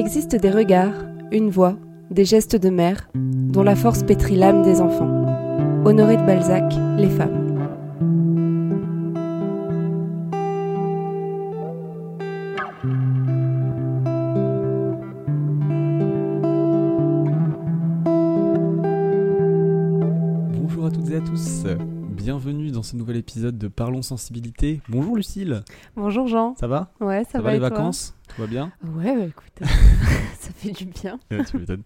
Il existe des regards, une voix, des gestes de mère, dont la force pétrit l'âme des enfants. Honoré de Balzac, Les femmes. Bonjour à toutes et à tous, bienvenue dans ce nouvel épisode de Parlons Sensibilité. Bonjour Lucille, Bonjour Jean. ça va? Ouais, ça, Ça, va les vacances? Tout va bien? Ouais, bah, écoute, ça fait du bien. Ouais, Tu m'étonnes.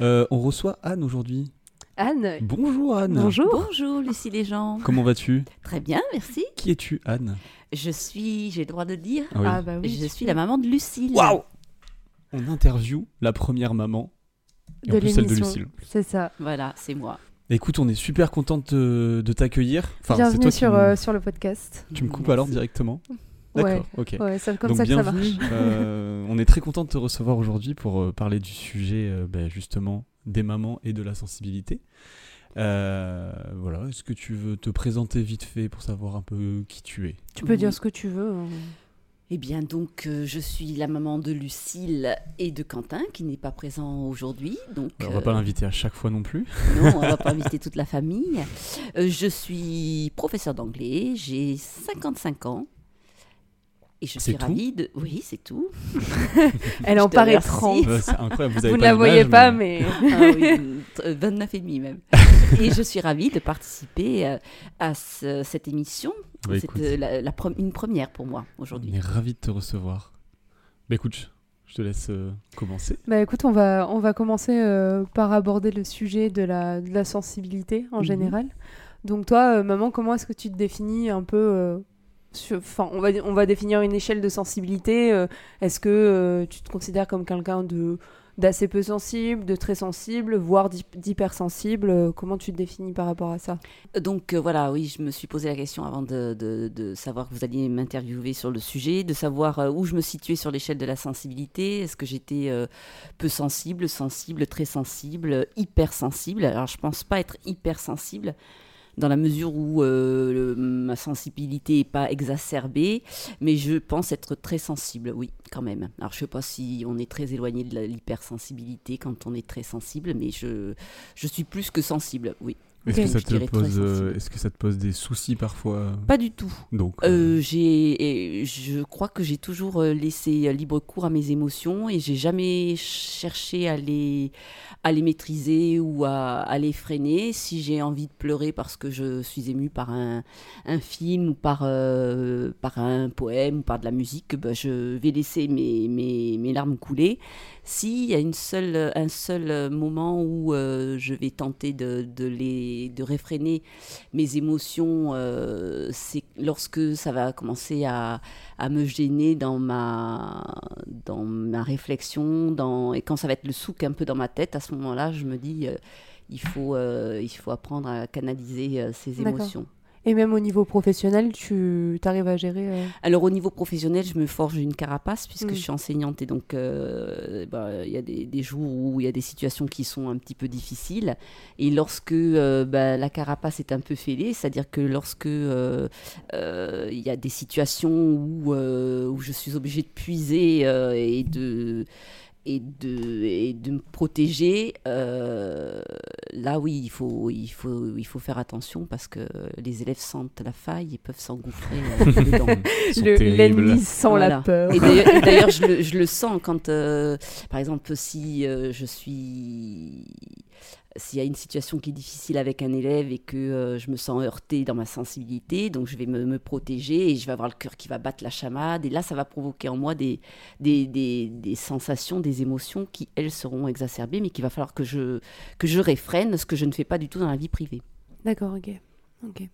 Euh, on reçoit Anne aujourd'hui. Anne. Bonjour Anne Bonjour. Bonjour Lucie les gens. Comment vas-tu? Très bien, merci. Qui es-tu Anne? Je suis, j'ai le droit de le dire, Ah oui. Ah bah oui. je suis la maman de Lucille. Waouh On interview la première maman, et en de plus celle de l'émission. Lucille. C'est ça. Voilà, c'est moi. Écoute, on est super contente de, de t'accueillir. Enfin, c'est Bienvenue toi qui sur, me- euh, sur le podcast. Tu me coupes Merci. alors directement Ouais. D'accord, ok. Ouais, c'est comme Donc ça que ça bienvenue. marche. Euh, on est très content de te recevoir aujourd'hui pour euh, parler du sujet euh, ben, justement des mamans et de la sensibilité. Euh, voilà, est-ce que tu veux te présenter vite fait pour savoir un peu qui tu es? Tu peux dire ce que tu veux. hein. Eh bien donc, euh, je suis la maman de Lucille et de Quentin qui n'est pas présent aujourd'hui. Donc, On va euh, pas l'inviter à chaque fois non plus. non, on va pas inviter toute la famille. Euh, je suis professeur d'anglais, j'ai 55 ans. Et je suis ravie de. Oui, c'est tout. Elle en paraît remercie. 30. Ouais, c'est incroyable, vous, avez Vous ne pas la voyez l'image, pas, mais- mais. Ah oui, euh, 29 et demi même. Et je suis ravie de participer euh, à ce- cette émission. Bah, C'est euh, la- une première pour moi on aujourd'hui. est ravis de te recevoir. Bah écoute, je te laisse euh, commencer. Bah écoute, on va, on va commencer euh, par aborder le sujet de la, de la sensibilité en Mhm. général. Donc toi, euh, maman, comment est-ce que tu te définis un peu euh, On va, on définir une échelle de sensibilité. euh, est-ce que euh, tu te considères comme quelqu'un d'assez peu sensible, de très sensible, voire d'hy- d'hypersensible euh, Comment tu te définis par rapport à ça? Donc voilà, oui, je me suis posé la question avant de, savoir que vous alliez m'interviewer sur le sujet, de savoir où je me situais sur l'échelle de la sensibilité. Est-ce que j'étais peu sensible, sensible, très sensible, hypersensible? Alors je pense pas être hypersensible dans la mesure où euh, ma sensibilité n'est pas exacerbée, mais je pense être très sensible, oui, quand même. Alors je sais pas si on est très éloigné de l'hypersensibilité quand on est très sensible, mais je suis plus que sensible, oui. Est-ce que, ça te pose, euh, est-ce que ça te pose des soucis parfois Pas du tout. Donc, euh, Euh, j'ai, je crois que j'ai toujours euh, laissé euh, libre cours à mes émotions et j'ai jamais cherché à les, à les maîtriser ou à, à les freiner. Si j'ai envie de pleurer parce que je suis émue par un, un film ou par, euh, par un poème ou par de la musique, ben, je vais laisser mes, mes, mes larmes couler. S'il y a une seule, un seul moment où euh, je vais tenter de, de, les, de réfréner mes émotions, euh, c'est lorsque ça va commencer à, à me gêner dans ma, dans ma réflexion, dans, et quand ça va être le souk un peu dans ma tête, à ce moment-là, je me dis, euh, il, faut, euh, il faut apprendre à canaliser euh, ces D'accord. émotions. Et même au niveau professionnel, tu arrives à gérer euh, Alors au niveau professionnel, je me forge une carapace puisque Mm. je suis enseignante et donc euh, bah, il y a des, des jours où il y a des situations qui sont un petit peu difficiles et lorsque euh, bah, la carapace est un peu fêlée, c'est-à-dire que lorsque il y a des situations où, où je suis obligée de puiser et de et de, et de me protéger, euh, là oui, il faut, il, faut, il faut faire attention parce que les élèves sentent la faille et peuvent s'engouffrer euh, dedans. l'ennemi sans la peur. Et d'ailleurs, je, le, je le sens quand, euh, par exemple, si euh, je suis. S'il y a une situation qui est difficile avec un élève et que euh, je me sens heurtée dans ma sensibilité, donc je vais me, protéger et je vais avoir le cœur qui va battre la chamade. Et là, ça va provoquer en moi des, des sensations, des émotions qui, elles, seront exacerbées, mais qu'il va falloir que je, que je réfrène, ce que je ne fais pas du tout dans la vie privée. D'accord, ok. Ok.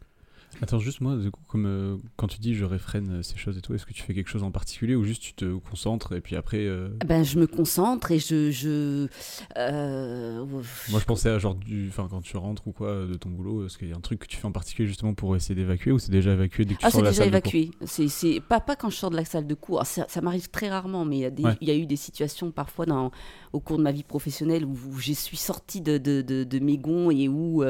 Attends, juste moi, du coup, comme euh, quand tu dis je réfrène euh, ces choses et tout, est-ce que tu fais quelque chose en particulier ou juste tu te concentres et puis après. euh, Ben, je me concentre et je. je euh, Moi, je pensais à genre du. Enfin, quand tu rentres ou quoi euh, de ton boulot, est-ce qu'il y a un truc que tu fais en particulier justement pour essayer d'évacuer ou c'est déjà évacué dès que tu Ah, sors de la déjà salle de cours? évacué. C'est, c'est pas, pas quand je sors de la salle de cours. Ah, Ça, ça m'arrive très rarement, mais il y, a des- Ouais. il y a eu des situations parfois dans, au cours de ma vie professionnelle où, où je suis sortie de, de, de, de mes gonds et où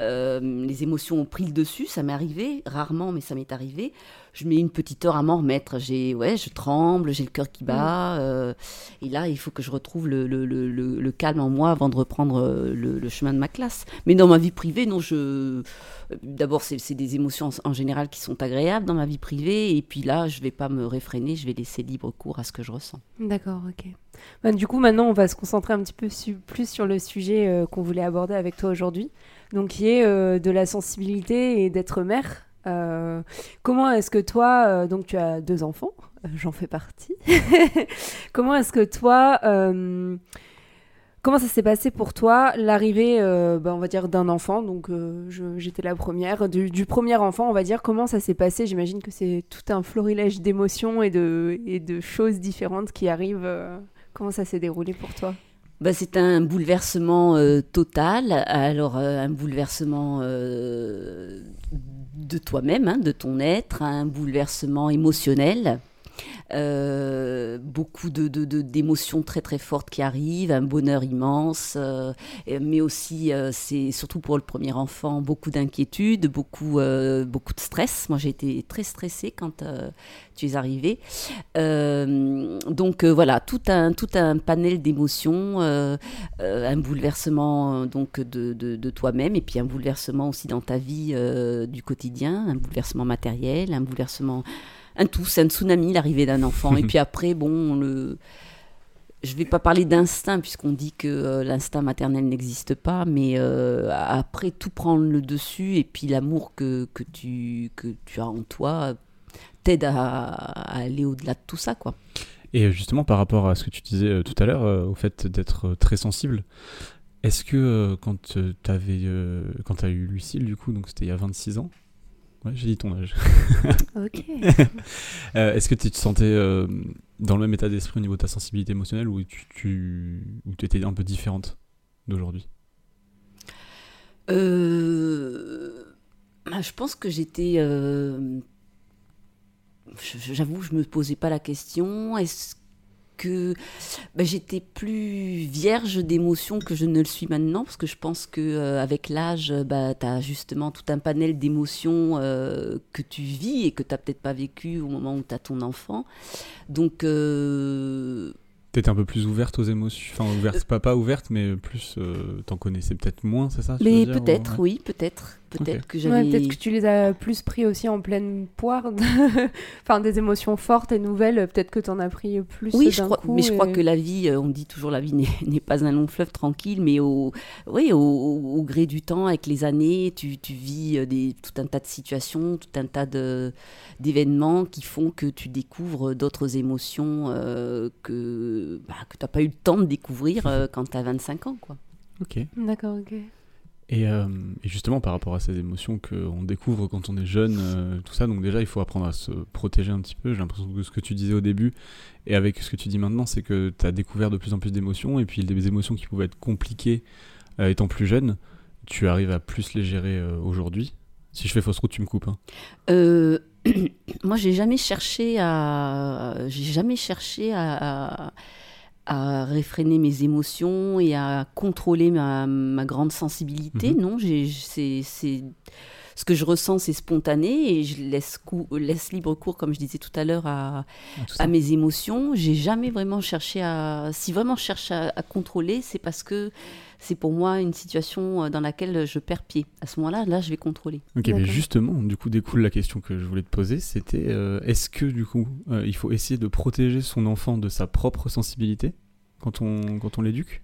euh, les émotions ont pris le dessus, ça m'est arrivé, rarement, mais ça m'est arrivé je mets une petite heure à m'en remettre. J'ai, ouais, je tremble, j'ai le cœur qui bat. Euh, et là, il faut que je retrouve le, calme en moi avant de reprendre euh, le, chemin de ma classe. Mais dans ma vie privée, non, je. D'abord, c'est des émotions en, général qui sont agréables dans ma vie privée. Et puis là, je vais pas me réfréner, je vais laisser libre cours à ce que je ressens. D'accord, ok. Bah, du coup, maintenant, on va se concentrer un petit peu plus sur le sujet qu'on voulait aborder avec toi aujourd'hui. Donc, qui est de la sensibilité et d'être mère. Euh, comment est-ce que toi, euh, donc tu as deux enfants, euh, j'en fais partie. comment est-ce que toi, comment ça s'est passé pour toi l'arrivée, bah, on va dire, d'un enfant? Donc j'étais la première, du, premier enfant, on va dire. Comment ça s'est passé? J'imagine que c'est tout un florilège d'émotions et de choses différentes qui arrivent. comment ça s'est déroulé pour toi? Bah, c'est un bouleversement total. Alors, un bouleversement de toi-même, hein, de ton être, un bouleversement émotionnel. Euh, beaucoup de, d'émotions très très fortes qui arrivent, un bonheur immense, euh, mais aussi, euh, c'est surtout pour le premier enfant, beaucoup d'inquiétude, beaucoup, beaucoup de stress. Moi j'ai été très stressée quand tu es arrivé. donc voilà, tout un, tout un panel d'émotions, un bouleversement donc de, de toi-même et puis un bouleversement aussi dans ta vie du quotidien, un bouleversement matériel, un bouleversement un tout, c'est un tsunami, l'arrivée d'un enfant. et puis après, bon, le... je vais pas parler d'instinct, puisqu'on dit que euh, l'instinct maternel n'existe pas, mais euh, après, tout prend le dessus, et puis l'amour que, que, tu, que tu as en toi t'aide à, aller au-delà de tout ça, quoi. Et justement, par rapport à ce que tu disais euh, tout à l'heure, au fait d'être très sensible, est-ce que quand tu avais quand as eu Lucille, du coup, donc c'était il y a 26 ans, Ouais, j'ai dit ton âge. ok. Euh, est-ce que tu te sentais euh, dans le même état d'esprit au niveau de ta sensibilité émotionnelle ou tu, tu étais un peu différente d'aujourd'hui? Euh, bah, Je pense que j'étais. J'avoue, je me posais pas la question. Est-ce que bah, j'étais plus vierge d'émotions que je ne le suis maintenant, parce que je pense que euh, avec l'âge, bah, tu as justement tout un panel d'émotions euh, que tu vis et que tu n'as peut-être pas vécu au moment où tu as ton enfant. Donc euh, T'étais un peu plus ouverte aux émotions, enfin ouverte, pas, pas ouverte, mais plus, euh, t'en connaissais peut-être moins, c'est ça Mais peut-être, oui, peut-être. Peut-être que j'avais... peut-être que tu les as plus pris aussi en pleine poire, enfin des émotions fortes et nouvelles, peut-être que t'en as pris plus Oui, je crois, mais je crois que la vie, euh, on dit toujours la vie n'est pas un long fleuve tranquille, mais au, oui, au, gré du temps, avec les années, tu, tu vis euh, des, tout un tas de situations, tout un tas d'événements qui font que tu découvres d'autres émotions que bah, que tu n'as pas eu le temps de découvrir euh, quand tu as 25 ans. Quoi. Ok. D'accord, ok. Et, euh, et, justement, par rapport à ces émotions qu'on découvre quand on est jeune, euh, tout ça, donc déjà, il faut apprendre à se protéger un petit peu. J'ai l'impression que ce que tu disais au début, et avec ce que tu dis maintenant, c'est que tu as découvert de plus en plus d'émotions, et puis des émotions qui pouvaient être compliquées étant plus jeune, tu arrives à plus les gérer aujourd'hui. Si je fais fausse route, tu me coupes. Hein. moi, j'ai jamais cherché à, j'ai jamais cherché à, réfréner mes émotions et à contrôler ma, ma grande sensibilité. Mhm. Non, c'est ce que je ressens, c'est spontané et je laisse, laisse libre cours, comme je disais tout à l'heure, à, à, mes émotions. J'ai jamais vraiment cherché à. Si vraiment je cherche à, contrôler, c'est parce que c'est pour moi une situation euh, dans laquelle je perds pied. À ce moment-là, là, je vais contrôler. Ok, mais justement, du coup, découle la question que je voulais te poser, c'était euh, est-ce que du coup, euh, il faut essayer de protéger son enfant de sa propre sensibilité quand on, quand on l'éduque?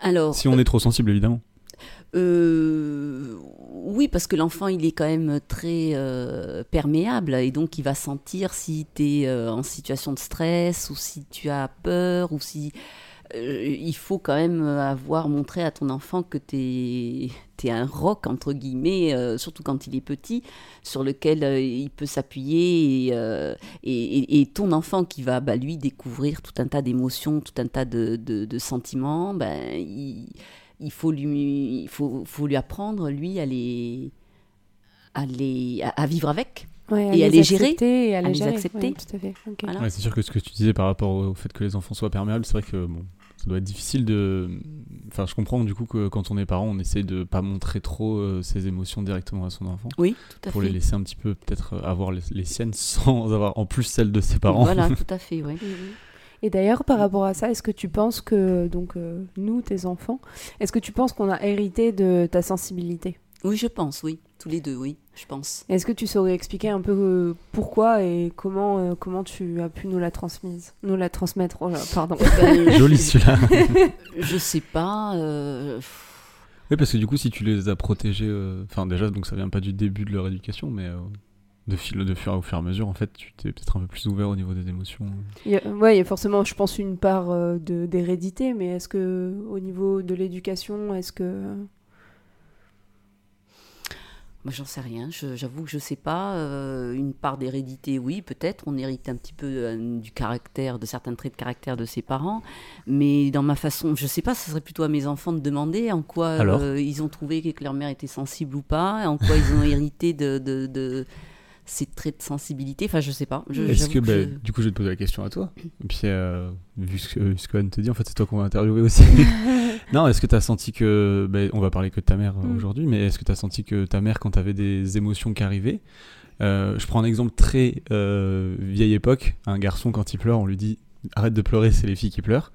Alors, si on est trop sensible, évidemment. Euh, oui, parce que l'enfant, il est quand même très euh, perméable et donc il va sentir si tu es euh, en situation de stress ou si tu as peur ou si... il faut quand même avoir montré à ton enfant que tu es, un roc, entre guillemets, surtout quand il est petit, sur lequel il peut s'appuyer. Et, ton enfant qui va, bah, lui, découvrir tout un tas d'émotions, tout un tas de, de, de sentiments, ben, il il faut lui, il faut, faut lui apprendre, lui, à, les, à, les, à, vivre avec. Ouais, à Et à les les gérer, et à, à les accepter. Ouais. Voilà. Ouais, c'est sûr que ce que tu disais par rapport au fait que les enfants soient perméables, c'est vrai que bon, ça doit être difficile de. Enfin, je comprends du coup que quand on est parent, on essaie de pas montrer trop euh, ses émotions directement à son enfant. Oui, tout à pour fait. les laisser un petit peu peut-être avoir les, les siennes sans avoir en plus celles de ses parents. Voilà, tout à fait, oui. Et d'ailleurs, par rapport à ça, est-ce que tu penses que, donc, euh, nous, tes enfants, est-ce que tu penses qu'on a hérité de ta sensibilité? Oui, je pense, oui. Tous les deux, oui, je pense. Est-ce que tu saurais expliquer un peu euh, pourquoi et comment, euh, comment tu as pu nous la transmise, nous la transmettre Oh là, Pardon. Ben, Joli celui-là. je sais pas. euh, oui, parce que du coup, si tu les as protégés, euh, enfin déjà, donc ça vient pas du début de leur éducation, mais euh, de, fil, de fur, au fur et à mesure, en fait, tu t'es peut-être un peu plus ouvert au niveau des émotions. Ouais, il y a forcément, je pense, une part euh, de d'hérédité, mais est-ce que au niveau de l'éducation, est-ce que Moi, j'en sais rien. J'avoue que je sais pas. euh, une part d'hérédité, oui, peut-être. On hérite un petit peu euh, du caractère, de certains traits de caractère de ses parents. Mais dans ma façon, je sais pas. Ce serait plutôt à mes enfants de demander en quoi euh, ils ont trouvé que leur mère était sensible ou pas, en quoi ils ont hérité de, de, de ces traits de sensibilité. Enfin, je sais pas. Est-ce que, bah, je- du coup, je vais te poser la question à toi. Et puis, euh, vu ce que, ce que Anne te dit, en fait, c'est toi qu'on va interviewer aussi. non, est-ce que tu as senti que. bah, on va parler que de ta mère euh, Mm. aujourd'hui, mais est-ce que tu as senti que ta mère, quand tu avais des émotions qui arrivaient, euh, je prends un exemple très euh, vieille époque, un garçon, quand il pleure, on lui dit arrête de pleurer, c'est les filles qui pleurent.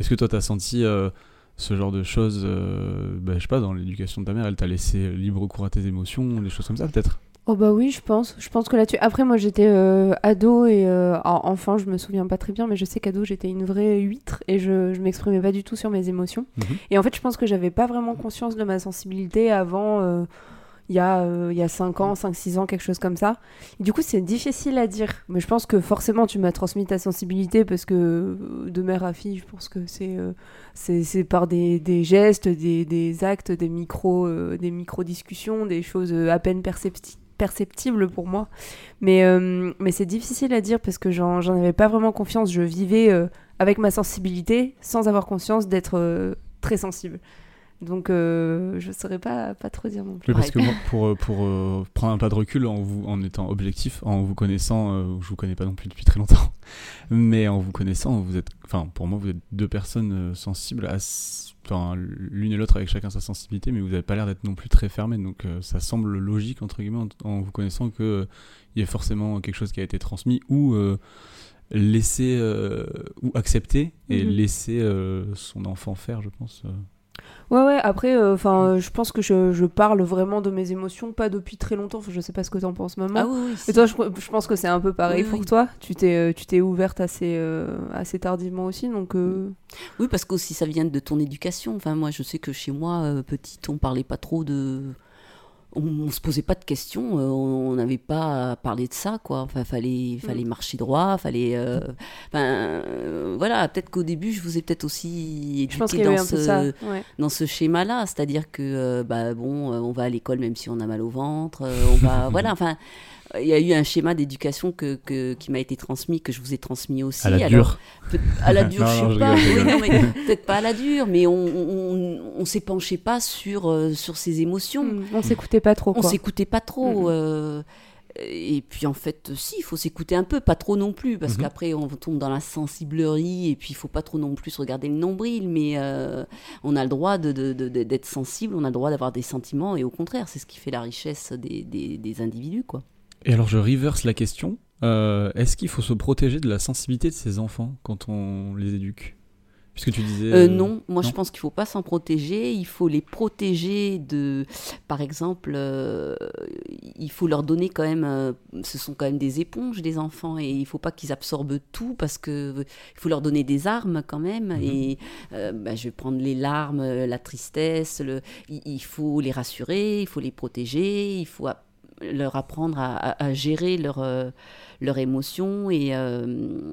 Est-ce que toi, tu as senti. euh, ce genre de choses, euh, bah, je sais pas, dans l'éducation de ta mère, elle t'a laissé libre cours à tes émotions, des choses comme ça peut-être? Oh bah oui, je pense. Je pense que là-dessus. Après, moi, j'étais euh, ado et euh, en- enfant, je me souviens pas très bien, mais je sais qu'ado, j'étais une vraie huître et je, je m'exprimais pas du tout sur mes émotions. Mhm. Et en fait, je pense que j'avais pas vraiment conscience de ma sensibilité avant. euh, il y, a, euh, il y a 5 ans, 5-6 ans, quelque chose comme ça. Et du coup, c'est difficile à dire. Mais je pense que forcément, tu m'as transmis ta sensibilité parce que de mère à fille, je pense que c'est c'est par des, des gestes, des, des actes, des micro, euh, des micro-discussions, des choses à peine percepti- perceptibles pour moi. Mais, euh, mais c'est difficile à dire parce que j'en j'en avais pas vraiment confiance. Je vivais euh, avec ma sensibilité sans avoir conscience d'être euh, très sensible. Donc euh, je saurais pas, pas trop dire non plus. Oui, parce que moi, pour, euh, pour euh, prendre un pas de recul en, vous, en étant objectif, en vous connaissant, euh, je vous connais pas non plus depuis très longtemps, mais en vous connaissant, vous êtes, enfin, pour moi, vous êtes deux personnes sensibles, à, enfin, l'une et l'autre avec chacun sa sensibilité, mais vous avez pas l'air d'être non plus très fermées, donc euh, ça semble logique, entre guillemets, en, en vous connaissant que euh, il y a forcément quelque chose qui a été transmis ou euh, laissé, euh, ou accepté, et Mhm. laisser euh, son enfant faire, je pense. Euh. Ouais, ouais, après, enfin, je pense que je, je parle vraiment de mes émotions, pas depuis très longtemps. Je sais pas ce que t'en penses, maman. Ah oui, oui. si. Et toi, je, je pense que c'est un peu pareil Oui, pour toi. Tu t'es, euh, tu t'es ouverte assez, euh, assez tardivement aussi, donc. euh, Oui, parce qu'aussi ça vient de ton éducation. Enfin, moi, je sais que chez moi, euh, petite, on parlait pas trop de. On, on se posait pas de questions, euh, on n'avait pas à parler de ça, quoi. Enfin, fallait, fallait marcher droit, fallait. euh, Enfin, euh, voilà. Peut-être qu'au début, je vous ai peut-être aussi éduqué dans ce. Ouais. dans ce schéma-là, c'est-à-dire que bah bon, on va à l'école même si on a mal au ventre, on va, voilà. Enfin, il y a eu un schéma d'éducation que, que- qui m'a été transmis, que je vous ai transmis aussi. À la Alors, dure. Peut- à la dure, Non, je sais pas. Oui, peut-être pas à la dure, mais on, on, on s'est penché pas sur, euh, sur ses émotions. Mm, On s'écoutait pas trop, On quoi. s'écoutait pas trop. Mhm. euh, et puis en fait, si, il faut s'écouter un peu, pas trop non plus, parce Mhm. qu'après on tombe dans la sensiblerie, et puis il faut pas trop non plus se regarder le nombril, mais euh, on a le droit de- de- de- de- d'être sensible, on a le droit d'avoir des sentiments, et au contraire, c'est ce qui fait la richesse des, des, des individus, quoi. Et alors je reverse la question. Euh, Est-ce qu'il faut se protéger de la sensibilité de ses enfants quand on les éduque? Puisque tu disais... Euh, non, moi je pense qu'il faut pas s'en protéger. Il faut les protéger de, par exemple, euh, il faut leur donner quand même. euh, ce sont quand même des éponges les enfants et il faut pas qu'ils absorbent tout parce que euh, il faut leur donner des armes quand même. Mhm. Et bah, je vais prendre les larmes, la tristesse. Le, il, il faut les rassurer, il faut les protéger, il faut leur apprendre à, à- à gérer leur euh, leur émotion et euh,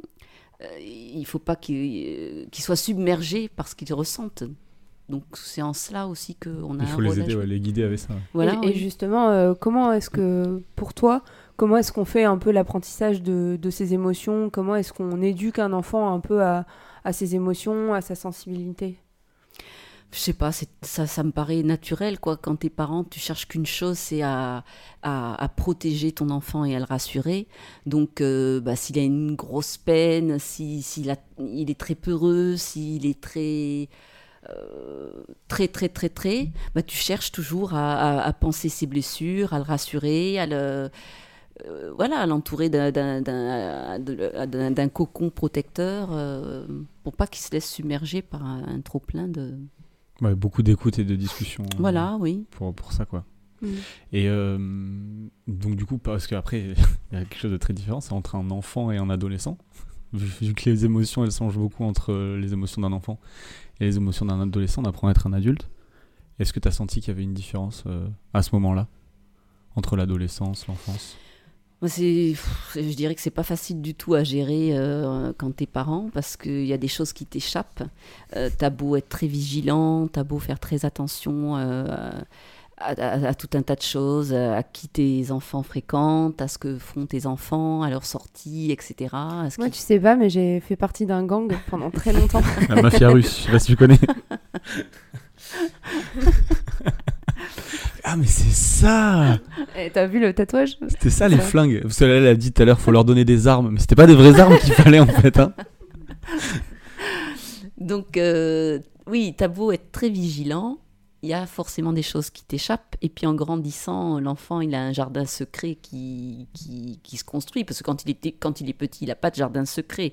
euh, il faut pas qu'ils soient submergés par ce qu'ils ressentent. Donc c'est en cela aussi qu'on a Il faut un les aider, ouais, les guider avec ça. ouais. Voilà, et, justement, euh, comment est-ce que, pour toi, comment est-ce qu'on fait un peu l'apprentissage de, de ses émotions? Comment est-ce qu'on éduque un enfant un peu à, à ses émotions, à sa sensibilité? Je sais pas, ça, ça me paraît naturel, quoi. Quand t'es parent, tu cherches qu'une chose, c'est à, à, protéger ton enfant et à le rassurer. Donc, euh, bah, s'il a une grosse peine, s'il si, il est très peureux, s'il est très, euh, très, très, très, très, bah, tu cherches toujours à, à, penser ses blessures, à le rassurer, à le euh, voilà, à l'entourer d'un cocon protecteur pour pas qu'il se laisse submerger par un trop plein de, beaucoup d'écoute et de discussion. Euh, oui. Pour, pour ça, quoi. Mm. Et euh, donc, du coup, parce qu'après, il y a quelque chose de très différent, c'est entre un enfant et un adolescent. Vu que les émotions, elles changent beaucoup entre euh, les émotions d'un enfant et les émotions d'un adolescent, on apprend à être un adulte. Est-ce que tu as senti qu'il y avait une différence à ce moment-là entre l'adolescence, l'enfance? Je dirais que c'est pas facile du tout à gérer euh, quand t'es parent parce qu'il y a des choses qui t'échappent. Euh, t'as beau être très vigilant, t'as beau faire très attention euh, à, tout un tas de choses, à qui tes enfants fréquentent, à ce que font tes enfants, à leur sortie, etc. Moi, tu sais pas, mais j'ai fait partie d'un gang pendant très longtemps. La mafia russe, je sais pas si tu connais. Ah, mais c'est ça Et eh, T'as vu le tatouage C'était ça les flingues. Parce qu'elle a dit tout à l'heure, faut leur donner des armes. Mais c'était pas des vraies armes qu'il fallait en fait. Hein. Donc, euh, oui, t'as beau être très vigilant, il y a forcément des choses qui t'échappent. Et puis en grandissant, l'enfant, il a un jardin secret qui, qui, se construit. Parce que quand il, était, quand il est petit, il n'a pas de jardin secret.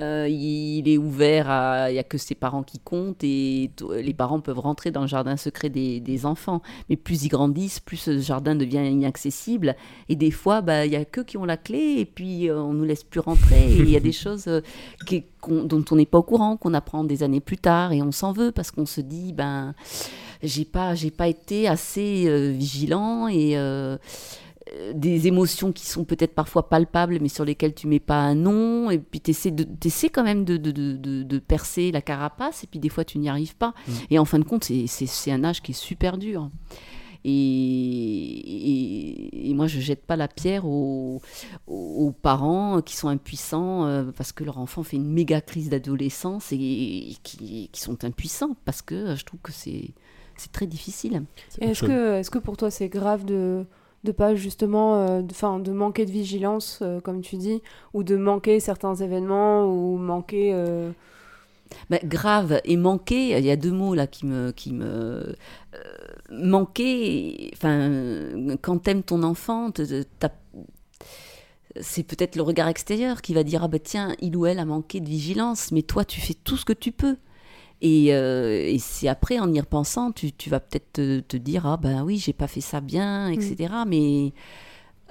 Euh, il est ouvert à... Il n'y a que ses parents qui comptent et les parents peuvent rentrer dans le jardin secret des, des enfants. Mais plus ils grandissent, plus ce jardin devient inaccessible. Et des fois, bah, il n'y a que qui ont la clé et puis euh, on ne nous laisse plus rentrer. Et il y a des choses euh, qui, dont on n'est pas au courant, qu'on apprend des années plus tard et on s'en veut parce qu'on se dit, ben j'ai pas j'ai pas été assez euh, vigilant et euh, euh, des émotions qui sont peut-être parfois palpables mais sur lesquelles tu mets pas un nom. Et puis tu essaies, quand même de, de, de, de, percer la carapace et puis des fois tu n'y arrives pas. Mmh. et en fin de compte c'est un âge qui est super dur. Et, et, moi, je jette pas la pierre aux, aux parents qui sont impuissants parce que leur enfant fait une méga crise d'adolescence et, qui, qui, sont impuissants parce que je trouve que c'est c'est très difficile. Est-ce que, est que pour toi c'est grave de de pas justement euh, enfin de, manquer de vigilance euh, comme tu dis ou de manquer certains événements ou manquer euh, bah, grave et manquer il y a deux mots là qui me qui me manquer enfin quand t'aimes ton enfant c'est peut-être le regard extérieur qui va dire ah bah tiens il ou elle a manqué de vigilance mais toi tu fais tout ce que tu peux et, euh, et c'est après, en y repensant, tu, tu vas peut-être te, te, dire Ah ben oui, j'ai pas fait ça bien, etc. Mm. Mais.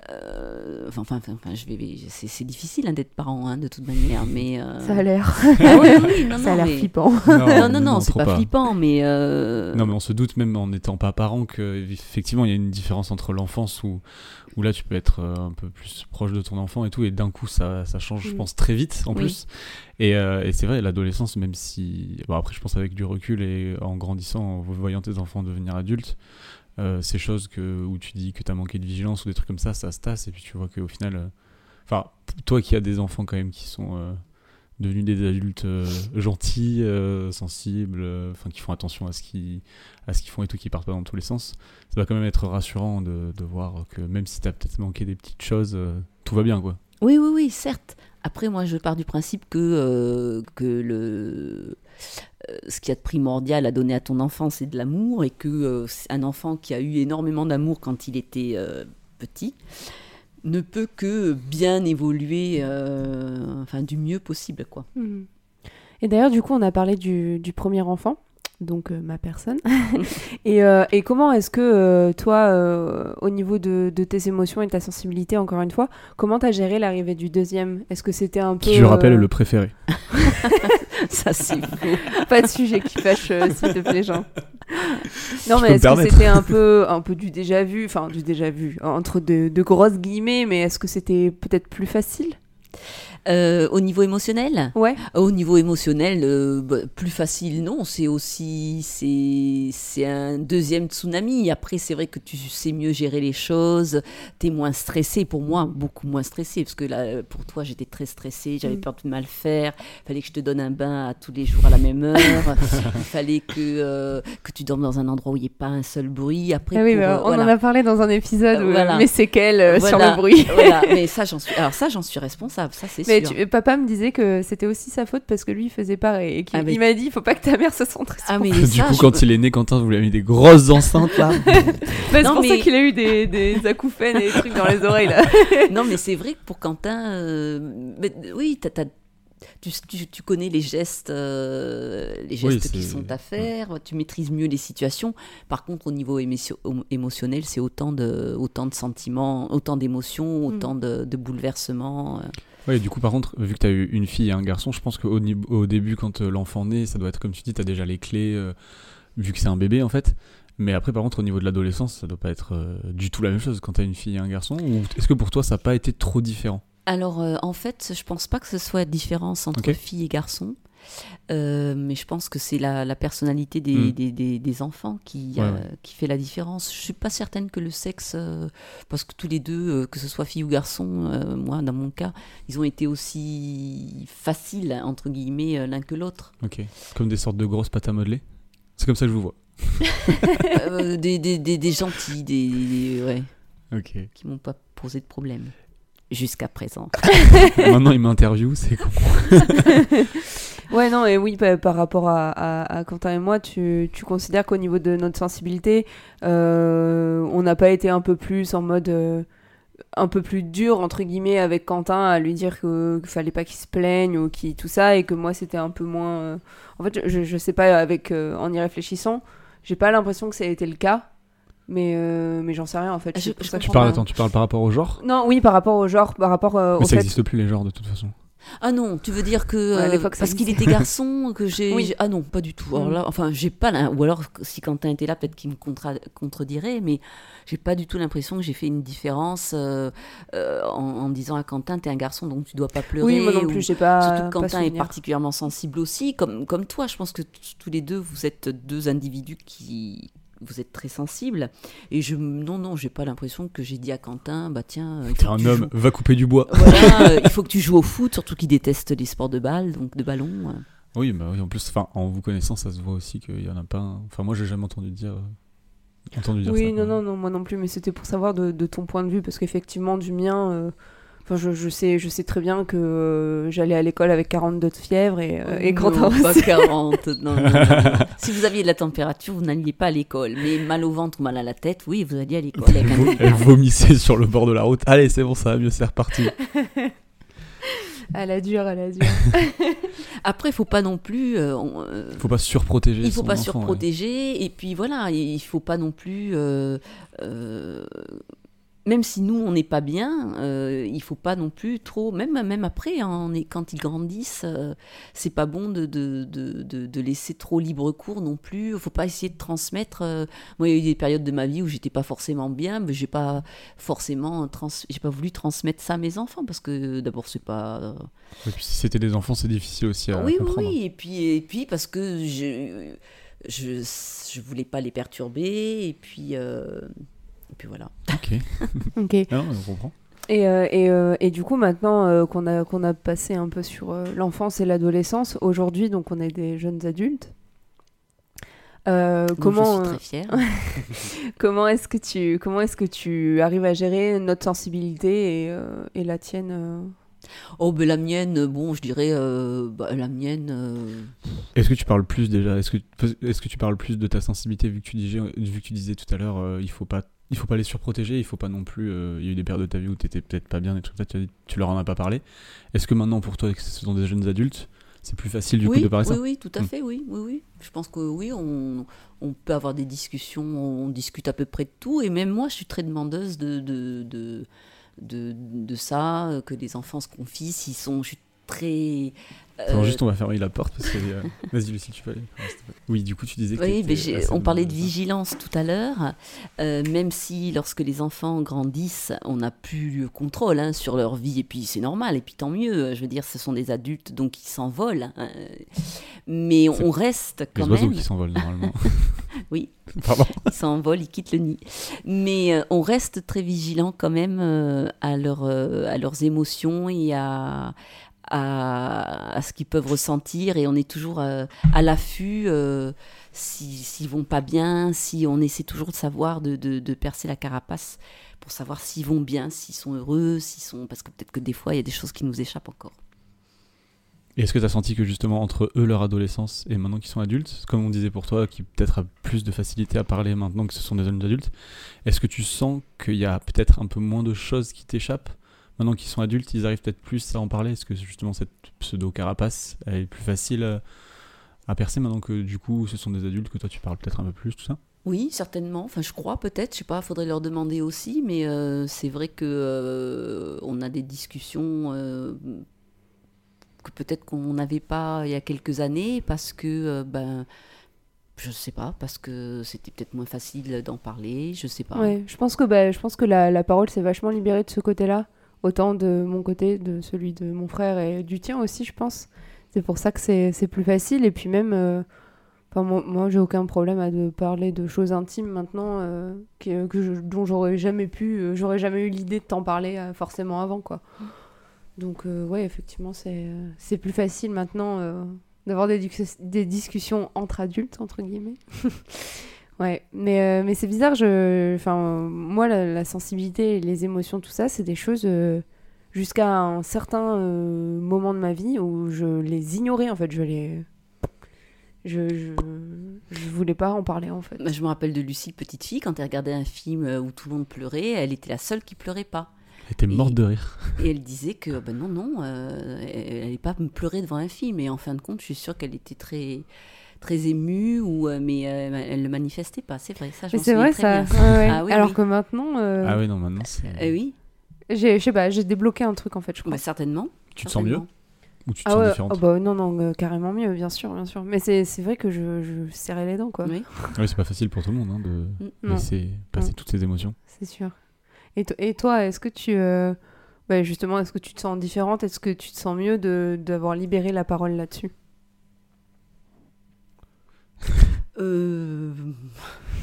Euh, enfin, enfin, enfin, je vais, c'est, difficile hein, d'être parent hein, de toute manière, mais euh, ça a l'air. Ah oui, non, ça a l'air flippant. Non, non, non, c'est pas, flippant, mais non, mais on se doute même en n'étant pas parent que effectivement il y a une différence entre l'enfance où où là tu peux être euh, un peu plus proche de ton enfant et tout, et d'un coup ça, ça change, je mm. pense, très vite en plus. Et, euh, et c'est vrai, l'adolescence, même si. Bon, après, je pense avec du recul et en grandissant, en voyant tes enfants devenir adultes, euh, ces choses que, où tu dis que tu as manqué de vigilance ou des trucs comme ça, ça se tasse, et puis tu vois qu'au final. Enfin, toi qui as des enfants quand même qui sont devenus des adultes euh, gentils, euh, sensibles, euh, enfin qui font attention à ce qu'ils à ce qu'ils font et tout, qui partent pas dans tous les sens. Ça va quand même être rassurant de, de voir que même si tu as peut-être manqué des petites choses, tout va bien quoi. Oui, oui, oui, certes. Après, moi, je pars du principe que, que le, ce qu'il y a de primordial à donner à ton enfant, c'est de l'amour, et que un enfant qui a eu énormément d'amour quand il était petit, ne peut que bien évoluer euh, enfin, du mieux possible. Quoi. Et d'ailleurs, du coup, on a parlé du premier enfant, donc euh, ma personne. et, euh, et, comment est-ce que toi, au niveau de, de, tes émotions et de ta sensibilité, encore une fois, comment t'as géré l'arrivée du deuxième? Est-ce que c'était un peu... Qui, je rappelle, le préféré. Ça, c'est Pas de sujet qui fâche, s'il te plaît, Jean. Non, mais est-ce que c'était un peu, un peu du déjà vu, enfin du déjà vu, entre de, grosses guillemets, mais est-ce que c'était peut-être plus facile? Euh, au niveau émotionnel Ouais. Au niveau émotionnel, euh, bah, plus facile, non. C'est aussi c'est c'est un deuxième tsunami. Après, c'est vrai que tu sais mieux gérer les choses. Tu es moins stressé. Pour moi, beaucoup moins stressé. Parce que là, pour toi, j'étais très stressée. J'avais Mm. peur de mal faire. Il fallait que je te donne un bain à tous les jours à la même heure. Il fallait que, euh, que tu dormes dans un endroit où il n'y ait pas un seul bruit. Après, Ah oui, pour, bah, euh, on voilà. en a parlé dans un épisode, Euh, où, voilà. mes séquelles euh, sur Voilà, le bruit. voilà. Mais ça, j'en suis. Alors ça, j'en suis responsable. Ça, c'est Mais tu- papa me disait que c'était aussi sa faute parce que lui il faisait pareil et qu'il Ah, il m'a dit il faut pas que ta mère se sente très Ah mais Du ça, coup, quand peux- il est né, Quentin, vous lui avez mis des grosses enceintes là. Bah, c'est pour ça qu'il a eu des, des acouphènes et des trucs dans les oreilles là. non, mais c'est vrai que pour Quentin, euh, mais, oui, t'as- tu, tu- tu connais les gestes, euh, les Oui, gestes qui sont à faire, tu maîtrises mieux les situations. Par contre, au niveau émotion- émotionnel, c'est autant de, autant de sentiments, autant d'émotions, autant de, de bouleversements. Ouais, du coup, par contre, vu que tu as eu une fille et un garçon, je pense qu'au au début, quand euh, l'enfant naît, ça doit être comme tu dis, tu as déjà les clés, euh, vu que c'est un bébé en fait. Mais après, par contre, au niveau de l'adolescence, ça doit pas être euh, du tout la même chose quand tu as une fille et un garçon. Ou est-ce que pour toi, ça n'a pas été trop différent? Alors, euh, en fait, je pense pas que ce soit différence entre Ok. filles et garçons. Euh, mais je pense que c'est la, la personnalité des, Mm. des, des- des enfants qui, Ouais, euh, qui fait la différence. Je suis pas certaine que le sexe, euh, parce que tous les deux, que ce soit fille ou garçon, moi dans mon cas, ils ont été aussi faciles entre guillemets l'un que l'autre. Ok. Comme des sortes de grosses pâtes à modeler C'est comme ça que je vous vois. Des, des, gentils, des, des- ouais, Ok. qui m'ont pas posé de problème jusqu'à présent. Maintenant, il m'interview, c'est con. Ouais, non, et oui, par, par rapport à, à- à Quentin et moi, tu, tu considères qu'au niveau de notre sensibilité, euh, on n'a pas été un peu plus en mode. euh, un peu plus dur entre guillemets avec Quentin à lui dire que qu'il fallait pas qu'il se plaigne ou qui tout ça et que moi c'était un peu moins euh, en fait je, je sais pas avec euh, en y réfléchissant j'ai pas l'impression que ça a été le cas mais euh, mais j'en sais rien en fait Je- je que Tu parles, attends, tu parles par rapport au genre? Non oui par rapport au genre par rapport euh, Mais au ça fait n'existe plus, les genres, de toute façon. Ah non, tu veux dire que Ouais, euh, parce qu'il était garçon que j'ai Oui. ah non pas du tout. Alors Mm. là, enfin j'ai pas l'im- ou alors si Quentin était là peut-être qu'il me contra- contredirait, mais j'ai pas du tout l'impression que j'ai fait une différence euh, euh, en, en disant à Quentin t'es un garçon donc tu dois pas pleurer. oui moi non ou- plus j'ai pas Surtout que pas Quentin est particulièrement sensible aussi, comme, comme toi. Je pense que tous les deux, vous êtes deux individus qui. Vous êtes très sensibles. Et je. Non, non, j'ai pas l'impression que j'ai dit à Quentin, bah tiens. il faut T'es que un homme, joues- va couper du bois. voilà, euh, il faut que tu joues au foot, surtout qu'il déteste les sports de balle, donc de ballon. Oui, bah oui, en plus, enfin, en vous connaissant, ça se voit aussi qu'il y en a pas. un- Enfin, moi, j'ai jamais entendu dire. entendu dire Oui, ça, non, quoi. non, non, moi non plus, mais c'était pour savoir de, de ton point de vue, parce qu'effectivement, du mien, euh, enfin, je, je, sais, je sais très bien que euh, j'allais à l'école avec 42 de fièvre et, euh, et non, Quentin pas aussi. 40. Non, non, non, non. Si vous aviez de la température, vous n'alliez pas à l'école. Mais mal au ventre ou mal à la tête, oui, vous alliez à l'école. Elle, avec un vo- elle vomissait sur le bord de la route. Allez, c'est bon, ça va mieux, c'est reparti. À la dure, à la dure. Après, il faut pas non plus. euh, on- euh, Faut pas surprotéger. il faut son pas enfant, surprotéger et puis voilà il faut pas non plus euh, euh, même si nous on n'est pas bien euh, il faut pas non plus trop même même après hein, on est, quand ils grandissent euh, c'est pas bon de, de, de, de- laisser trop libre cours non plus il faut pas essayer de transmettre euh, moi il y a eu des périodes de ma vie où j'étais pas forcément bien mais j'ai pas forcément trans j'ai pas voulu transmettre ça à mes enfants parce que d'abord c'est pas. Et puis, si c'était des enfants, c'est difficile aussi à oui, oui, comprendre. oui, et puis, et puis parce que je, je, je voulais pas les perturber, et puis, euh, puis voilà. Ok. ok. Ah non, on comprend. Et, euh, et, euh, et du coup, maintenant euh, qu'on a, qu'on a passé un peu sur euh, l'enfance et l'adolescence, aujourd'hui, donc on est des jeunes adultes. Euh, comment je suis très fière. comment est-ce que tu comment est-ce que tu arrives à gérer notre sensibilité et, euh, et la tienne euh? Oh, ben la mienne, bon, je dirais, euh, bah, la mienne. euh, Est-ce que tu parles plus déjà? Est-ce que, est-ce que tu parles plus de ta sensibilité vu que tu disais, vu que tu disais tout à l'heure, euh, il faut pas, il faut pas les surprotéger, il faut pas non plus. euh, il y a eu des périodes de ta vie où t'étais peut-être pas bien, des trucs ça, tu, tu leur en as pas parlé. Est-ce que maintenant pour toi, que ce sont des jeunes adultes, c'est plus facile du oui, coup de parler oui, ça oui, tout à Mm. fait, oui, oui, oui. Je pense que oui, on, on peut avoir des discussions, on discute à peu près de tout, et même moi, je suis très demandeuse de, de, de, de, de ça, euh, que les enfants se confient, s'ils sont, je suis très Attends, juste, on va fermer la porte parce que. euh, Vas-y, Lucie, tu peux aller. Oui, du coup, tu disais que. Oui, mais on parlait de vigilance tout à l'heure. Euh, même si lorsque les enfants grandissent, on n'a plus le contrôle hein, sur leur vie, et puis c'est normal, et puis tant mieux. Je veux dire, ce sont des adultes, donc ils s'envolent. hein. Mais on reste Les quand oiseaux même. qui s'envolent normalement. Oui. Pardon. Ils s'envolent, ils quittent le nid. Mais euh, on reste très vigilant quand même euh, à, leur, euh, à leurs émotions et à, à, ce qu'ils peuvent ressentir. Et on est toujours euh, à l'affût euh, si- s'ils vont pas bien, si on essaie toujours de savoir, de, de- percer la carapace pour savoir s'ils vont bien, s'ils sont heureux, s'ils sont... Parce que peut-être que des fois, il y a des choses qui nous échappent encore. Est-ce que tu as senti que justement entre eux, leur adolescence et maintenant qu'ils sont adultes, comme on disait pour toi, qui peut-être a plus de facilité à parler maintenant que ce sont des jeunes adultes, est-ce que tu sens qu'il y a peut-être un peu moins de choses qui t'échappent Maintenant qu'ils sont adultes, ils arrivent peut-être plus à en parler Est-ce que justement cette pseudo-carapace elle est plus facile euh, à percer maintenant que du coup ce sont des adultes, que toi tu parles peut-être un peu plus, tout ça Oui, certainement. Enfin, je crois peut-être. Je sais pas. Faudrait leur demander aussi. Mais euh, c'est vrai que euh, on a des discussions euh, que peut-être qu'on n'avait pas il y a quelques années parce que euh, ben je sais pas parce que c'était peut-être moins facile d'en parler. Je sais pas. Ouais, je pense que, bah, je pense que la, la parole s'est vachement libérée de ce côté-là, autant de mon côté, de celui de mon frère et du tien aussi, je pense. C'est pour ça que c'est plus facile. Et puis même, euh, moi, j'ai aucun problème à de parler de choses intimes maintenant euh, que, je- dont j'aurais jamais pu, euh, j'aurais jamais eu l'idée de t'en parler forcément avant, quoi. Donc ouais, effectivement, c'est plus facile maintenant d'avoir des, des discussions entre adultes, entre guillemets. Ouais, mais, euh, mais c'est bizarre, je... enfin, moi, la, la sensibilité et les émotions, tout ça, c'est des choses euh, jusqu'à un certain euh, moment de ma vie où je les ignorais, en fait, je les... Je, je, je voulais pas en parler, en fait. Bah, je me rappelle de Lucie, petite fille, quand elle regardait un film où tout le monde pleurait, elle était la seule qui pleurait pas. Elle était Et- morte de rire. Et elle disait que ben non, non, euh, elle n'allait pas me pleurer devant un film. Et en fin de compte, je suis sûre qu'elle était très, très émue, ou, euh, mais euh, elle ne le manifestait pas. C'est vrai, ça, c'est vrai, très ça. bien. Ouais, ouais. Ah oui, Alors oui. que maintenant, euh, Ah oui, non, maintenant c'est. Oui, j'ai, je sais pas, j'ai débloqué un truc, en fait, je crois. bah, certainement. Tu te sens mieux. Ou tu te Ah sens ouais, différente oh bah non, non, euh, carrément mieux, bien sûr, bien sûr. Mais c'est, c'est vrai que je, je serrais les dents, quoi. Oui. Oui, c'est pas facile pour tout le monde hein, de Non. laisser passer Non. toutes ces émotions. C'est sûr. Et, to- et toi, est-ce que tu. euh, ouais, justement, est-ce que tu te sens différente? Est-ce que tu te sens mieux de, d'avoir libéré la parole là-dessus? Euh...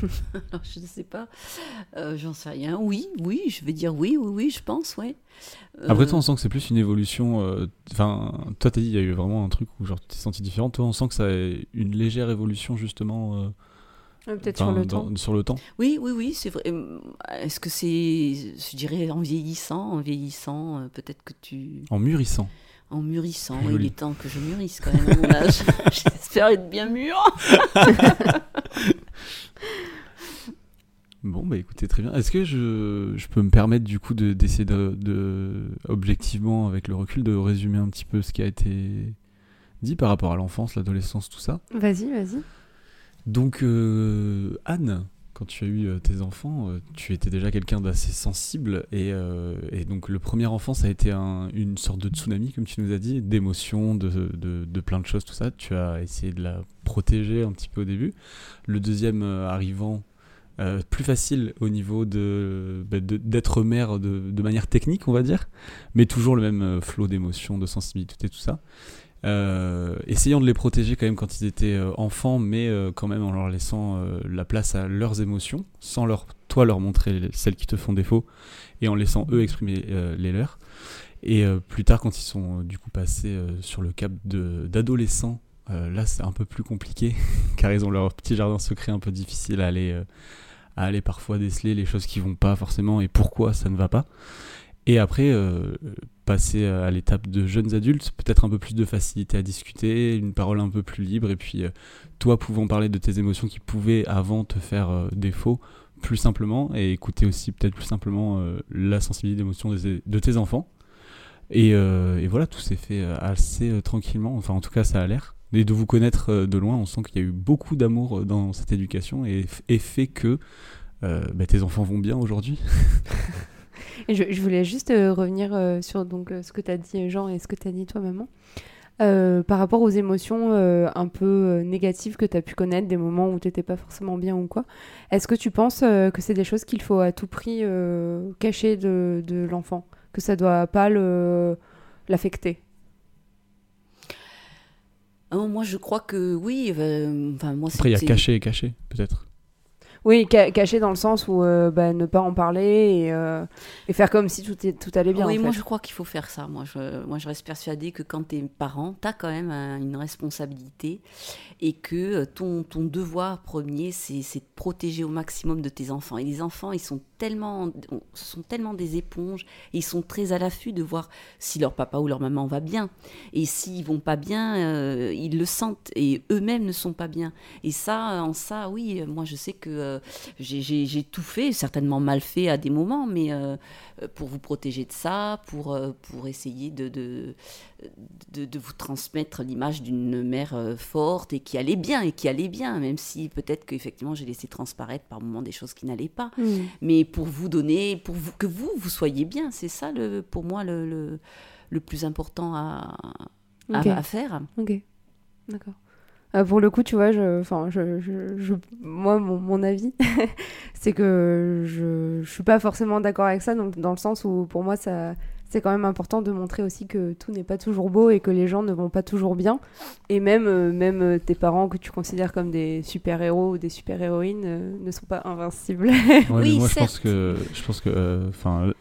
Alors, je ne sais pas. Euh, J'en sais rien. Oui, oui, je vais dire oui, oui, oui, je pense, ouais. Après, Euh, toi, on sent que c'est plus une évolution. euh, Enfin, toi, t'as dit, il y a eu vraiment un truc où genre, tu t'es senti différent. Toi, on sent que ça a une légère évolution, justement. euh, Peut-être sur enfin, le dans- temps. sur le temps. Oui, oui, oui, c'est vrai. Est-ce que c'est, je dirais, en vieillissant, en vieillissant, euh, peut-être que tu, En mûrissant. En mûrissant, oui, il est temps que je mûrisse quand même à mon âge. J'espère être bien mûr. Bon, bah écoutez, très bien. Est-ce que je, je peux me permettre, du coup, de- d'essayer de, de, objectivement, avec le recul, de résumer un petit peu ce qui a été dit par rapport à l'enfance, l'adolescence, tout ça? Vas-y, vas-y. Donc, euh, Anne, quand tu as eu euh, tes enfants, euh, tu étais déjà quelqu'un d'assez sensible. Et, euh, et donc, le premier enfant, ça a été un- une sorte de tsunami, comme tu nous as dit, d'émotions, de, de, plein de choses, tout ça. Tu as essayé de la protéger un petit peu au début. Le deuxième arrivant, plus facile au niveau bah, de- d'être mère de, de manière technique, on va dire, mais toujours le même flot d'émotions, de sensibilité, tout ça. Euh, essayant de les protéger quand même quand ils étaient euh, enfants, mais euh, quand même en leur laissant la place à leurs émotions, sans leur, toi leur montrer les- celles qui te font défaut, et en laissant eux exprimer les leurs. Et plus tard, quand ils sont du coup passés sur le cap d'adolescents, là c'est un peu plus compliqué, car ils ont leur petit jardin secret un peu difficile à aller, à aller parfois déceler les choses qui vont pas forcément et pourquoi ça ne va pas. Et après, euh, passer à l'étape de jeunes adultes, peut-être un peu plus de facilité à discuter, une parole un peu plus libre, et puis euh, toi pouvant parler de tes émotions qui pouvaient avant te faire euh, défaut plus simplement, et écouter aussi peut-être plus simplement la sensibilité d'émotion de tes enfants. Et, voilà, tout s'est fait assez tranquillement, enfin en tout cas ça a l'air. Et de vous connaître de loin, on sent qu'il y a eu beaucoup d'amour dans cette éducation et, fait que bah, tes enfants vont bien aujourd'hui. Et je, je voulais juste euh, revenir euh, sur donc, euh, ce que tu as dit, Jean, et ce que tu as dit toi, maman. Euh, par rapport aux émotions euh, un peu négatives que tu as pu connaître, des moments où tu n'étais pas forcément bien ou quoi, est-ce que tu penses euh, que c'est des choses qu'il faut à tout prix euh, cacher de, de l'enfant? Que ça doit pas le- l'affecter? Oh, moi, je crois que oui. Enfin, moi, Après, il y a c'est- caché et caché, peut-être. Oui, ca- cacher dans le sens où euh, bah, ne pas en parler et, euh, et faire comme si tout, est- tout allait bien. oui, en moi je crois qu'il faut faire ça. Moi je, moi, je reste persuadée que quand tu es parent, tu as quand même un- une responsabilité et que euh, ton, ton devoir premier, c'est c'est de protéger au maximum de tes enfants. Et les enfants, ils sont sont tellement des éponges et ils sont très à l'affût de voir si leur papa ou leur maman va bien. Et s'ils vont pas bien, euh, ils le sentent et eux-mêmes ne sont pas bien. Et ça, en ça, oui, moi je sais que euh, j'ai- tout fait, certainement mal fait à des moments, mais euh, pour vous protéger de ça, pour, pour essayer de, de, de, de vous transmettre l'image d'une mère euh, forte et qui allait bien, et qui allait bien, même si peut-être qu'effectivement j'ai laissé transparaître par moments des choses qui n'allaient pas. Hmm. Mais pour vous donner, pour vous, que vous, vous soyez bien, c'est ça le, pour moi le, le, le plus important à, à, faire. Ok, d'accord. Euh, pour le coup, tu vois, je, je, je- moi, mon, mon avis, c'est que je, je suis pas forcément d'accord avec ça, donc dans le sens où pour moi, ça, c'est quand même important de montrer aussi que tout n'est pas toujours beau et que les gens ne vont pas toujours bien. Et même, euh, même euh, tes parents que tu considères comme des super-héros ou des super-héroïnes euh, ne sont pas invincibles. Ouais, Oui, moi, je pense que, je pense que, euh, enfin,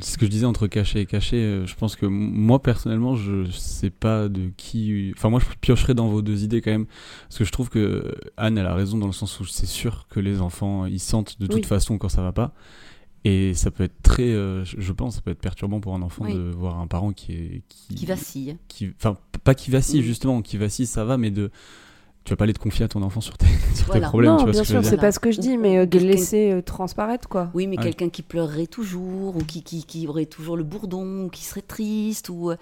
ce que je disais entre caché et caché, euh, je pense que moi personnellement, je sais pas de qui. Enfin, moi, je piocherais dans vos deux idées quand même, parce que je trouve que Anne, elle a raison dans le sens où c'est sûr que les enfants, ils sentent de toute Oui. façon quand ça va pas. Et ça peut être très, euh, je pense, ça peut être perturbant pour un enfant Oui. de voir un parent qui est qui, Qui vacille. qui- enfin, pas qui vacille Mm. justement, qui vacille, ça va, mais de, tu vas pas aller te confier à ton enfant sur tes, sur Voilà. tes problèmes, non, tu vois bien ce que je veux sûr, c'est pas ce que je dis, mais euh, laisser euh, transparaître, quoi. Oui, mais Ouais. quelqu'un qui pleurerait toujours, ou qui, qui, qui aurait toujours le bourdon, ou qui serait triste, ou euh,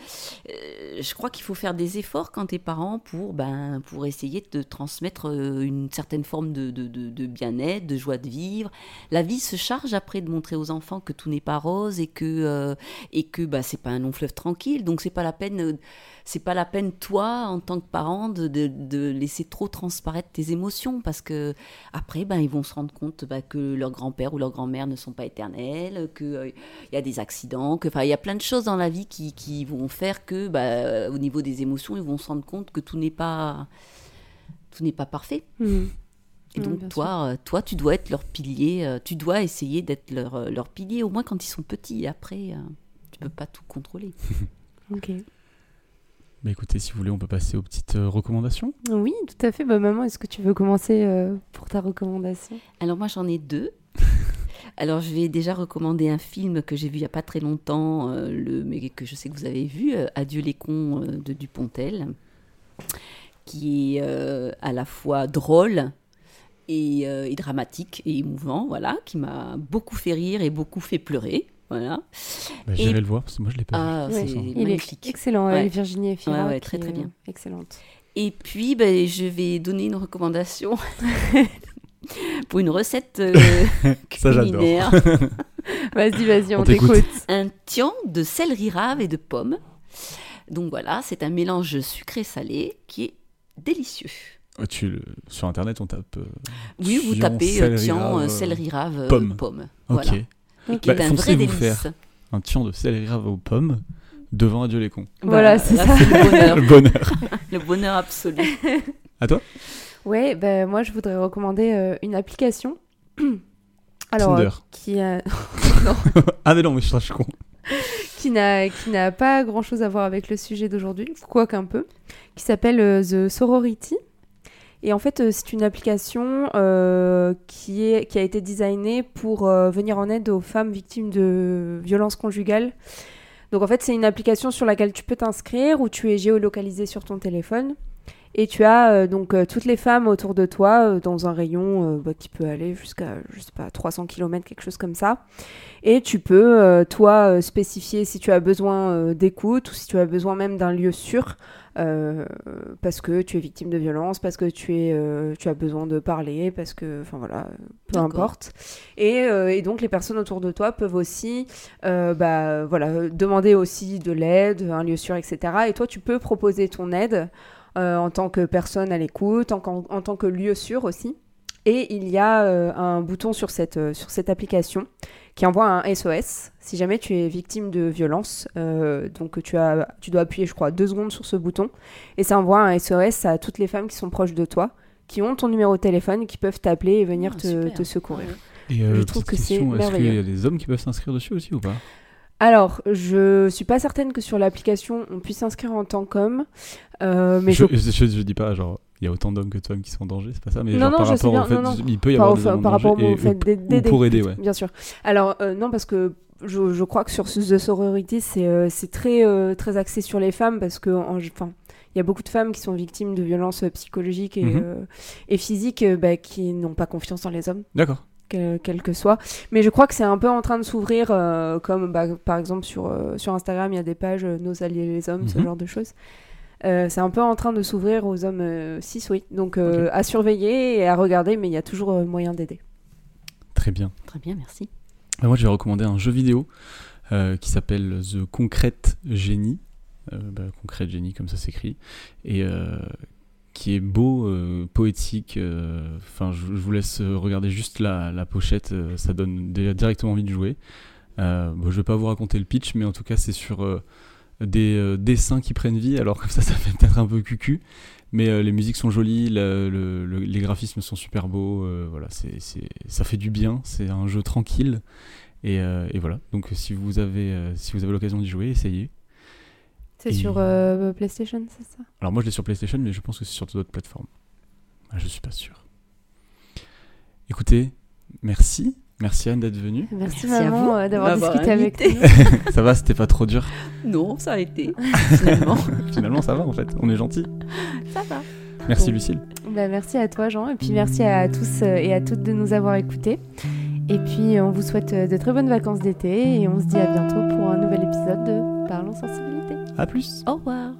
je crois qu'il faut faire des efforts quand t'es parent pour, ben, pour essayer de transmettre euh, une certaine forme de, de, de- de bien-être, de joie de vivre. La vie se charge après de montrer aux enfants que tout n'est pas rose et que euh, et que bah, c'est pas un long fleuve tranquille, donc c'est pas la peine. Euh, c'est pas la peine, toi, en tant que parent, de, de, de laisser trop transparaître tes émotions parce que après, ben, ils vont se rendre compte bah, que leur grand-père ou leur grand-mère ne sont pas éternels, qu'il y a des accidents, que, enfin, il y a plein de choses dans la vie qui, qui vont faire que, bah, au niveau des émotions, ils vont se rendre compte que tout n'est pas, tout n'est pas parfait. Hmm. Et Ouais, donc, toi, euh, toi, tu dois être leur pilier, euh, tu dois essayer d'être leur, euh, leur pilier, au moins quand ils sont petits. Après, euh, tu peux pas tout contrôler. Ok. Bah écoutez, si vous voulez, on peut passer aux petites euh, recommandations. Oui, tout à fait. Bah, maman, est-ce que tu veux commencer euh, pour ta recommandation? Alors moi j'en ai deux. Alors je vais déjà recommander un film que j'ai vu il n'y a pas très longtemps, euh, le, mais que je sais que vous avez vu, euh, Adieu les cons euh, de Dupontel, qui est euh, à la fois drôle et, euh, et dramatique et émouvant, voilà, qui m'a beaucoup fait rire et beaucoup fait pleurer. Voilà. Bah, Et- J'irai le voir parce que moi je l'ai pas Ah, Ouais. c'est Il est magnifique. excellent. Ouais. et Virginie ouais, qui très, très bien. Excellente. Et puis, ben, je vais donner une recommandation pour une recette euh, Ça, j'adore. culinaire. Vas-y, vas-y, on, On t'écoute. un tian de céleri rave et de pommes. Donc voilà, c'est un mélange sucré-salé qui est délicieux. Oh, tu, le- sur internet, on tape. euh, Oui, vous tapez euh, céleri tian, rave, euh, céleri rave, pomme. pomme. Ok. Voilà. Qui est Bah, un foncez vrai vous délice. faire. Un tian de céleri rave aux pommes devant Adieu les cons. Voilà, c'est là, ça. le bonheur, Le bonheur. le bonheur absolu. À toi Ouais, ben moi, je voudrais recommander euh, une application. Alors, Tinder. euh, qui, a- ah mais non, mais je suis con. qui n'a qui n'a pas grand chose à voir avec le sujet d'aujourd'hui, quoique un peu, qui s'appelle euh, The Sorority. Et en fait, euh, c'est une application euh, qui, a été designée pour euh, venir en aide aux femmes victimes de violences conjugales. Donc en fait, c'est une application sur laquelle tu peux t'inscrire, où tu es géolocalisé sur ton téléphone. Et tu as euh, donc euh, toutes les femmes autour de toi euh, dans un rayon bah, qui peut aller jusqu'à, je sais pas, 300 km, quelque chose comme ça. Et tu peux, toi, spécifier si tu as besoin d'écoute ou si tu as besoin même d'un lieu sûr parce que tu es victime de violence, parce que tu, es, tu as besoin de parler, parce que, enfin voilà, peu importe. Et, et donc les personnes autour de toi peuvent aussi, bah, voilà, demander aussi de l'aide, un lieu sûr, etc. Et toi, tu peux proposer ton aide en tant que personne à l'écoute, en, en- en tant que lieu sûr aussi. Et il y a euh, un bouton sur cette, euh, sur cette application qui envoie un SOS si jamais tu es victime de violence. Euh, donc tu, as, tu dois appuyer, je crois, deux secondes sur ce bouton. Et ça envoie un SOS à toutes les femmes qui sont proches de toi, qui ont ton numéro de téléphone, qui peuvent t'appeler et venir Ah, te, te secourir. Et euh, Je trouve que c'est Est-ce qu'il y a merveilleux. des hommes qui peuvent s'inscrire dessus aussi ou pas? Alors, je suis pas certaine que sur l'application on puisse s'inscrire en tant qu'homme, euh, mais je, je je, je dis pas genre il y a autant d'hommes que de femmes qui sont en danger, c'est pas ça, mais Non, genre non, par rapport au fait, non, il peut y par, avoir des hommes en par rapport danger au fait d'aider- ou d'aider, pour aider, ouais. bien sûr. Alors euh, non parce que je, je crois que sur ce de sororité c'est euh, très euh, très axé sur les femmes parce que en- enfin il y a beaucoup de femmes qui sont victimes de violences psychologiques et, Mhm. euh, et physiques bah, qui n'ont pas confiance dans les hommes D'accord. Quel, quel que soit. Mais je crois que c'est un peu en train de s'ouvrir, euh, comme bah, par exemple sur, euh, sur Instagram, il y a des pages euh, Nos alliés les hommes, ce Mhm. genre de choses. Euh, c'est un peu en train de s'ouvrir aux hommes euh, cis, oui. Donc euh, à surveiller et à regarder, mais il y a toujours euh, moyen d'aider. Très bien. Très bien, merci. Moi, je vais recommander un jeu vidéo euh, qui s'appelle The Concrete Genie. Euh, bah, Concrete Genie, comme ça s'écrit. Et euh, qui est beau, euh, poétique. euh, Enfin, je, vous laisse regarder juste la, la pochette. euh, ça donne directement envie de jouer. Bon, je vais pas vous raconter le pitch, mais en tout cas, c'est sur des dessins qui prennent vie. Alors, comme ça, ça fait peut-être un peu cucu. Mais les musiques sont jolies, les graphismes sont super beaux. voilà, c'est, ça fait du bien. C'est un jeu tranquille. Et, et voilà. Donc, si vous avez, si vous avez l'occasion d'y jouer, essayez. C'est Et- sur euh, PlayStation, c'est ça? Alors, moi, je l'ai sur PlayStation, mais je pense que c'est sur d'autres plateformes. Ah, je suis pas sûr. Écoutez, merci. Merci Anne d'être venue. Merci, Merci à maman vous euh, d'avoir discuté avec nous. ça va, c'était pas trop dur? Non, ça a été, finalement. Finalement, ça va en fait. On est gentil. ça va. Merci Bon. Lucille. Bah, merci à toi Jean, et puis merci à tous euh, et à toutes de nous avoir écoutés. Et puis on vous souhaite de très bonnes vacances d'été et on se dit à bientôt pour un nouvel épisode de Parlons Sensibilité. À plus. Au revoir.